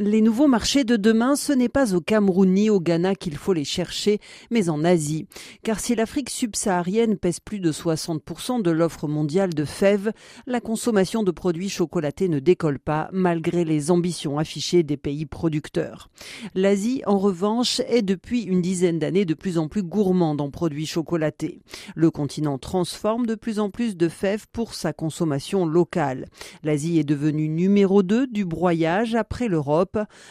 Les nouveaux marchés de demain, ce n'est pas au Cameroun ni au Ghana qu'il faut les chercher, mais en Asie. Car si l'Afrique subsaharienne pèse plus de 60% de l'offre mondiale de fèves, la consommation de produits chocolatés ne décolle pas, malgré les ambitions affichées des pays producteurs. L'Asie, en revanche, est depuis une dizaine d'années de plus en plus gourmande en produits chocolatés. Le continent transforme de plus en plus de fèves pour sa consommation locale. L'Asie est devenue numéro 2 du broyage après l'Europe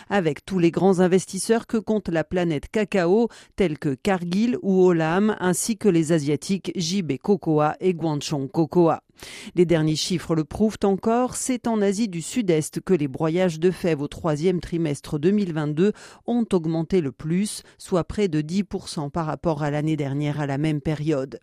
avec tous les grands investisseurs que compte la planète cacao, tels que Cargill ou Olam, ainsi que les asiatiques JB Cocoa et Guangchong Cocoa. Les derniers chiffres le prouvent encore, c'est en Asie du Sud-Est que les broyages de fèves au troisième trimestre 2022 ont augmenté le plus, soit près de 10% par rapport à l'année dernière à la même période.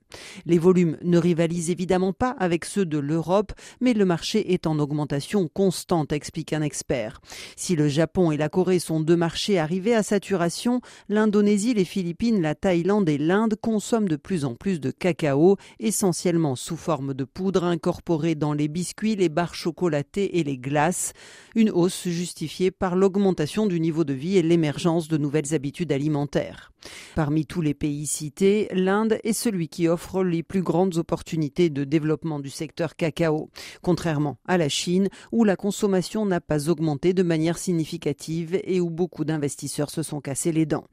Les volumes ne rivalisent évidemment pas avec ceux de l'Europe, mais le marché est en augmentation constante, explique un expert. Si le Japon et la Corée sont deux marchés arrivés à saturation, l'Indonésie, les Philippines, la Thaïlande et l'Inde consomment de plus en plus de cacao, essentiellement sous forme de poudre incorporés dans les biscuits, les barres chocolatées et les glaces. Une hausse justifiée par l'augmentation du niveau de vie et l'émergence de nouvelles habitudes alimentaires. Parmi tous les pays cités, l'Inde est celui qui offre les plus grandes opportunités de développement du secteur cacao, contrairement à la Chine où la consommation n'a pas augmenté de manière significative et où beaucoup d'investisseurs se sont cassés les dents.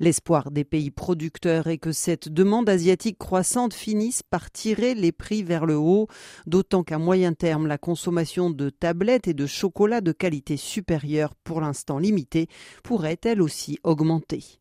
L'espoir des pays producteurs est que cette demande asiatique croissante finisse par tirer les prix vers le haut, d'autant qu'à moyen terme, la consommation de tablettes et de chocolat de qualité supérieure, pour l'instant limitée, pourrait elle aussi augmenter.